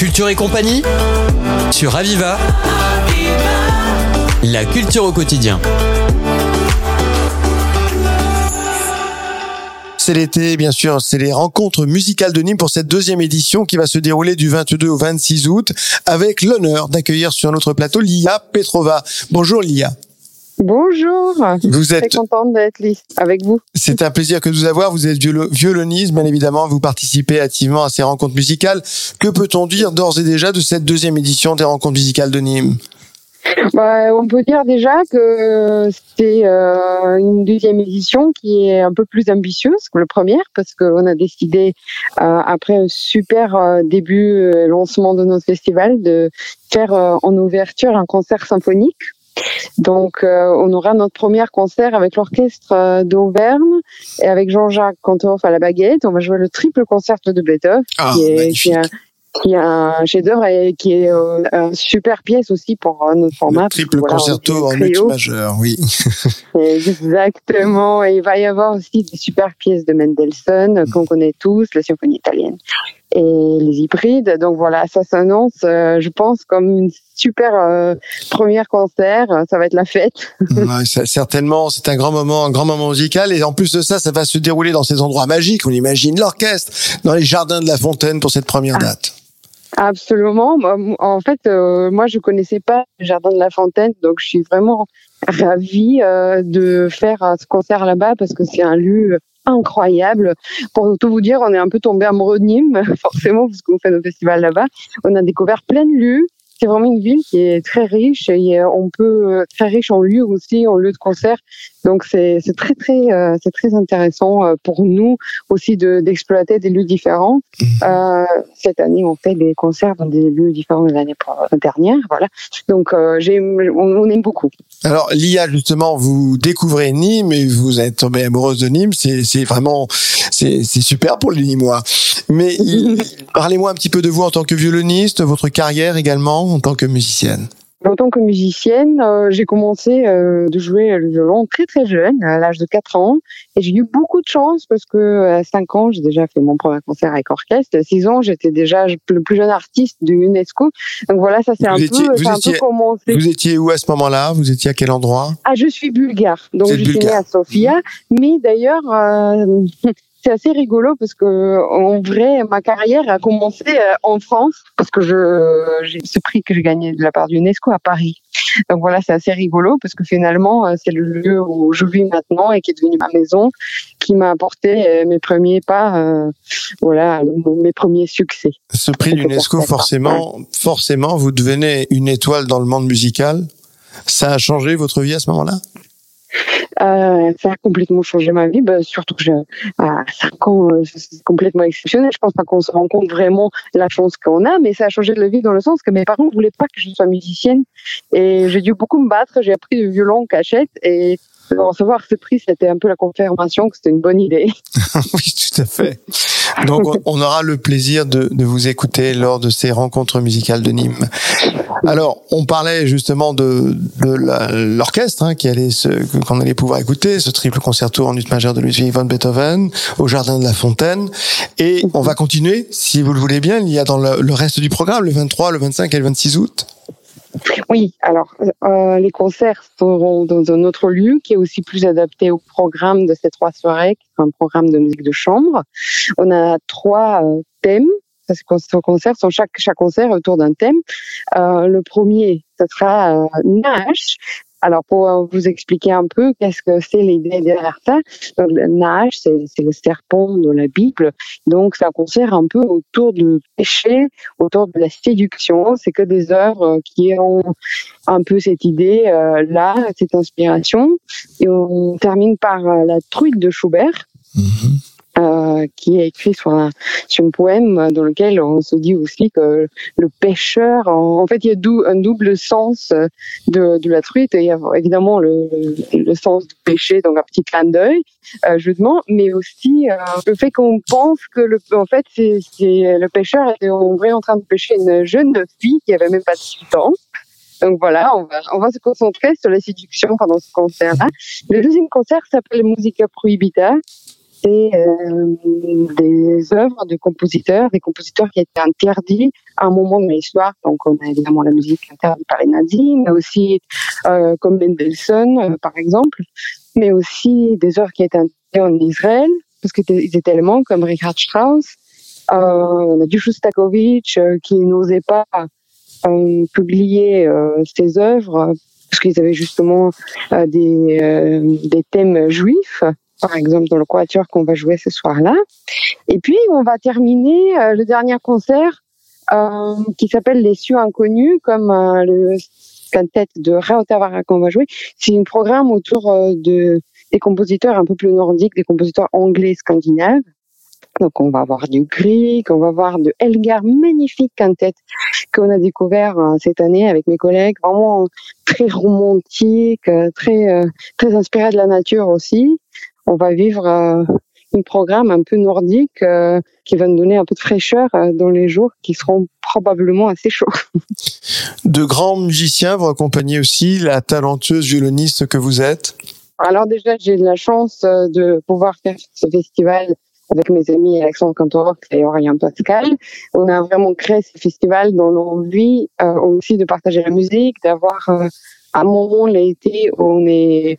Culture et compagnie sur Aviva. La culture au quotidien. C'est l'été, bien sûr, c'est les rencontres musicales de Nîmes pour cette deuxième édition qui va se dérouler du 22 au 26 août avec l'honneur d'accueillir sur notre plateau Lia Petrova. Bonjour Lia. Bonjour. Vous êtes très contente d'être avec vous. C'est un plaisir que de vous avoir. Vous êtes violoniste, bien évidemment. Vous participez activement à ces rencontres musicales. Que peut-on dire d'ores et déjà de cette deuxième édition des rencontres musicales de Nîmes? Bah, on peut dire déjà que c'est euh, une deuxième édition qui est un peu plus ambitieuse que la première parce qu'on a décidé, euh, après un super euh, début lancement de notre festival, de faire en ouverture un concert symphonique donc, euh, on aura notre premier concert avec l'orchestre euh, d'Auvergne et avec Jean-Jacques Cantorf à la baguette. On va jouer le triple concert de Beethoven, ah, qui, est, qui, est, un chef-d'œuvre et qui est euh, une super pièce aussi pour notre format. Le triple concerto en lutte majeur, oui. Exactement. Et il va y avoir aussi des super pièces de Mendelssohn qu'on connaît tous, la symphonie italienne et les hybrides. Donc voilà, ça s'annonce, je pense, comme une super euh, premier concert. Ça va être la fête. ouais, certainement, c'est un grand moment, un grand moment musical. Et en plus de ça, ça va se dérouler dans ces endroits magiques. On imagine l'orchestre dans les jardins de la Fontaine pour cette première ah. date. Absolument. En fait, euh, moi, je connaissais pas le jardin de la Fontaine, donc je suis vraiment ravie euh, de faire ce concert là-bas parce que c'est un lieu incroyable. Pour tout vous dire, on est un peu tombé amoureux de Nîmes, forcément, parce qu'on fait nos festivals là-bas. On a découvert plein de lieux c'est vraiment une ville qui est très riche et on peut euh, très riche en lieux aussi, en lieux de concert. Donc c'est très très euh, c'est très intéressant euh, pour nous aussi de d'exploiter des lieux différents. Mhm. Euh, cette année, on fait des concerts dans des lieux différents de l'année dernière, voilà. Donc j'ai on, aime beaucoup. Alors Lia justement, vous découvrez Nîmes et vous êtes tombée amoureuse de Nîmes. C'est c'est vraiment c'est c'est super pour les Nîmois. Mais parlez-moi un petit peu de vous en tant que violoniste, votre carrière également en tant que musicienne En tant que musicienne, euh, j'ai commencé euh, de jouer le violon très très jeune, à l'âge de 4 ans. Et j'ai eu beaucoup de chance parce que à 5 ans, j'ai déjà fait mon premier concert avec orchestre. À 6 ans, j'étais déjà le plus jeune artiste de UNESCO. Donc voilà, ça c'est un, peu, un peu commencé. Vous étiez où à ce moment-là? Vous étiez à quel endroit? Ah, je suis bulgare. Donc je suis née à Sofia. Mais d'ailleurs... Euh, c'est assez rigolo parce que en vrai, ma carrière a commencé euh, en France parce que je j'ai ce prix que j'ai gagné de la part d'UNESCO à Paris. Donc voilà, c'est assez rigolo parce que finalement, euh, c'est le lieu où je vis maintenant et qui est devenu ma maison, qui m'a apporté euh, mes premiers pas, voilà, mes premiers succès. Ce prix d'UNESCO, forcément, forcément, vous devenez une étoile dans le monde musical. Ça a changé votre vie à ce moment-là? Euh, ça a complètement changé ma vie, bah, surtout que j'ai à 5 ans, euh, c'est complètement exceptionnel. Je pense pas qu'on se rend compte vraiment la chance qu'on a, mais ça a changé de vie dans le sens que mes parents voulaient pas que je sois musicienne et j'ai dû beaucoup me battre. J'ai appris le violon cachette et recevoir ce prix, c'était un peu la confirmation que c'était une bonne idée. oui, tout à fait. Donc, on aura le plaisir de, de, vous écouter lors de ces rencontres musicales de Nîmes. Alors, on parlait justement de, de l'orchestre hein, qui allait qu'on allait pouvoir écouter, ce triple concerto en ut majeur de Ludwig van Beethoven au Jardin de la Fontaine. Et on va continuer, si vous le voulez bien. Il y a dans le reste du programme, le 23, le 25 et le 26 août. Oui, alors euh, les concerts seront dans un autre lieu qui est aussi plus adapté au programme de ces trois soirées, qui est un programme de musique de chambre. On a trois euh, thèmes. Ces concerts sont chaque chaque concert autour d'un thème. Euh, le premier, ce sera Nash, alors, pour euh, vous expliquer un peu qu'est-ce que c'est l'idée derrière ça, donc, le nage, c'est le serpent de la Bible. Donc, ça concerne un peu autour du péché, autour de la séduction. C'est que des œuvres qui ont un peu cette idée-là, euh, cette inspiration. Et on termine par euh, la truite de Schubert. Mm-hmm. Euh, qui est écrit sur un, sur un poème dans lequel on se dit aussi que le pêcheur, en, fait, il y a un double sens de, de la truite. Il y a évidemment le, le sens du pêcher, donc un petit clin d'œil, euh, justement, mais aussi euh, le fait qu'on pense que le, en fait, c'est, le pêcheur était en vrai en train de pêcher une jeune fille qui avait même pas 18 ans. Donc voilà, on va, on va se concentrer sur la séduction pendant ce concert-là. Le deuxième concert s'appelle Musica Prohibita c'est euh, des œuvres de compositeurs, des compositeurs qui étaient interdits à un moment de l'histoire. Donc, on a évidemment la musique interdite par les nazis, mais aussi euh, comme Mendelssohn, euh, par exemple, mais aussi des œuvres qui étaient interdites en Israël, parce qu'ils étaient allemands, comme Richard Strauss. Euh, on a du Shostakovich euh, qui n'osait pas euh, publier ses œuvres parce qu'ils avaient justement des, des thèmes juifs par exemple dans le quatuor qu'on va jouer ce soir-là. Et puis on va terminer euh, le dernier concert euh, qui s'appelle Les cieux inconnus, comme euh, le quintet de Raotavara qu'on va jouer. C'est un programme autour euh, de des compositeurs un peu plus nordiques, des compositeurs anglais scandinaves. Donc on va avoir du Grieg, on va voir de Elgar, magnifique quintet qu'on a découvert cette année avec mes collègues, vraiment très romantique, très très inspiré de la nature aussi on va vivre euh, un programme un peu nordique euh, qui va nous donner un peu de fraîcheur euh, dans les jours qui seront probablement assez chauds. De grands musiciens vous accompagnez aussi la talentueuse violoniste que vous êtes. Alors déjà, j'ai de la chance de pouvoir faire ce festival avec mes amis Alexandre Cantorov et Aurélien Pascal. On a vraiment créé ce festival dans l'envie euh, aussi de partager la musique, d'avoir un moment l'été où on est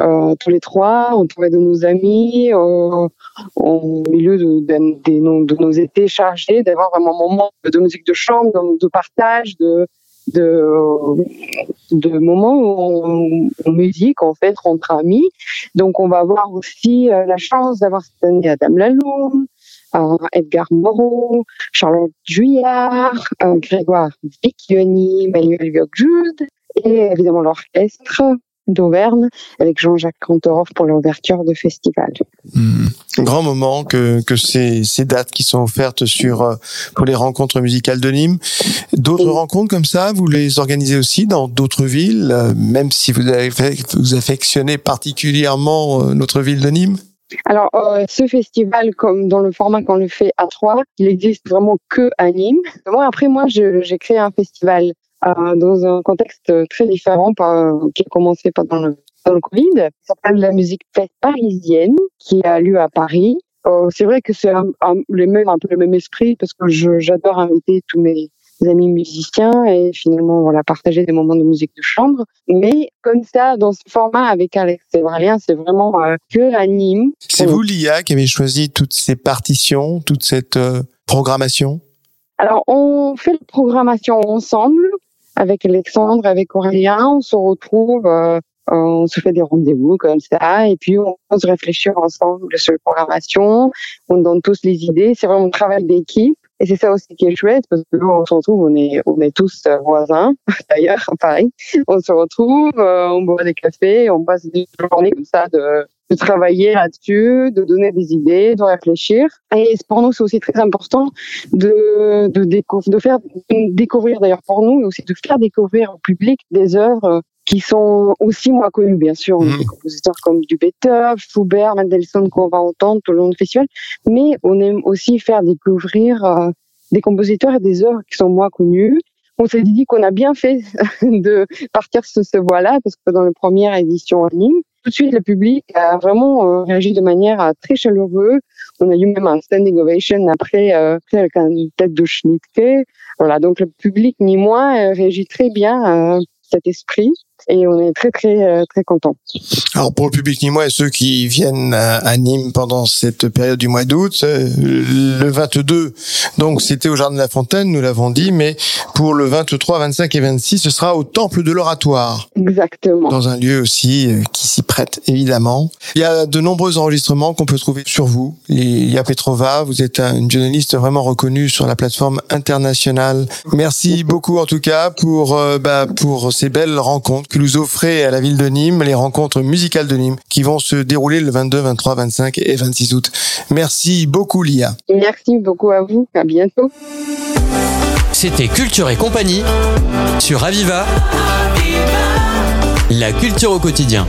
euh, tous les trois entourés de nos amis euh, au milieu de, de, de, nos étés chargés, d'avoir vraiment un moment de musique de chambre, de, de partage, de, de, de moments où on, musique en fait entre amis. Donc on va avoir aussi euh, la chance d'avoir cette année Adam Laloum, euh, Edgar Moreau, Charlotte Juillard, euh, Grégoire Vicchioni, Manuel Viocjude et évidemment l'orchestre d'Auvergne avec Jean-Jacques Cantorov pour l'ouverture de festival. Hmm. Grand moment que, que ces, ces dates qui sont offertes sur euh, pour les rencontres musicales de Nîmes. D'autres rencontres comme ça, vous les organisez aussi dans d'autres villes, euh, même si vous, avez vous affectionnez particulièrement euh, notre ville de Nîmes? Alors, ce festival, comme dans le format qu'on le fait à Troyes, il existe vraiment que à Nîmes. Moi, après, moi, j'ai créé un festival dans un contexte très différent qui a commencé pendant le, pendant le Covid. Ça s'appelle la musique fête parisienne qui a lieu à Paris. Euh, c'est vrai que c'est un, le même, un peu le même esprit parce que j'adore inviter tous mes amis musiciens et finalement voilà partager des moments de musique de chambre. Mais comme ça, dans ce format avec Alex Sévralien, c'est vraiment euh, que à Nîmes. C'est vous, Lia, qui avez choisi toutes ces partitions, toute cette euh, programmation? Alors, on fait la programmation ensemble avec Alexandre, avec Aurélien, on se retrouve, euh, on se fait des rendez-vous comme ça, et puis on se réfléchir ensemble sur la programmation, on donne tous les idées, c'est vraiment un travail d'équipe. Et c'est ça aussi qui est chouette, parce que on se retrouve, on est, on est tous voisins, d'ailleurs, pareil. On se retrouve, euh, on boit des cafés, on passe des journées comme ça de, de travailler là-dessus, de donner des idées, de réfléchir. Et pour nous, c'est aussi très important de, de, de faire découvrir, d'ailleurs pour nous, mais aussi de faire découvrir au public des œuvres qui sont aussi moins connus, bien sûr. On a mmh. des compositeurs comme du Beethoven, Schubert, Mendelssohn qu'on va entendre tout le long du festival, mais on aime aussi faire découvrir euh, des compositeurs et des œuvres qui sont moins connus. On s'est dit qu'on a bien fait de partir sur ce voie-là, parce que dans la première édition en ligne, tout de suite, le public a vraiment euh, réagi de manière euh, très chaleureuse. On a eu même un standing ovation après, après avec une tête de Schnittke. Voilà, donc le public, ni moins, réagit très bien à cet esprit et on est très très euh, très content. Alors pour le public nîmois et ceux qui viennent à, Nîmes pendant cette période du mois d'août, euh, le 22, donc c'était au Jardin de la Fontaine, nous l'avons dit, mais pour le 23, 25 et 26, ce sera au Temple de l'Oratoire. Exactement. Dans un lieu aussi euh, qui s'y prête évidemment. Il y a de nombreux enregistrements qu'on peut trouver sur vous. Il y a Petrova, vous êtes une journaliste vraiment reconnue sur la plateforme internationale. Merci beaucoup en tout cas pour bah, pour ces belles rencontres que nous offrez à la ville de Nîmes les rencontres musicales de Nîmes qui vont se dérouler le 22, 23, 25 et 26 août. Merci beaucoup Lia. Merci beaucoup à vous. À bientôt. C'était Culture et compagnie sur Aviva. La culture au quotidien.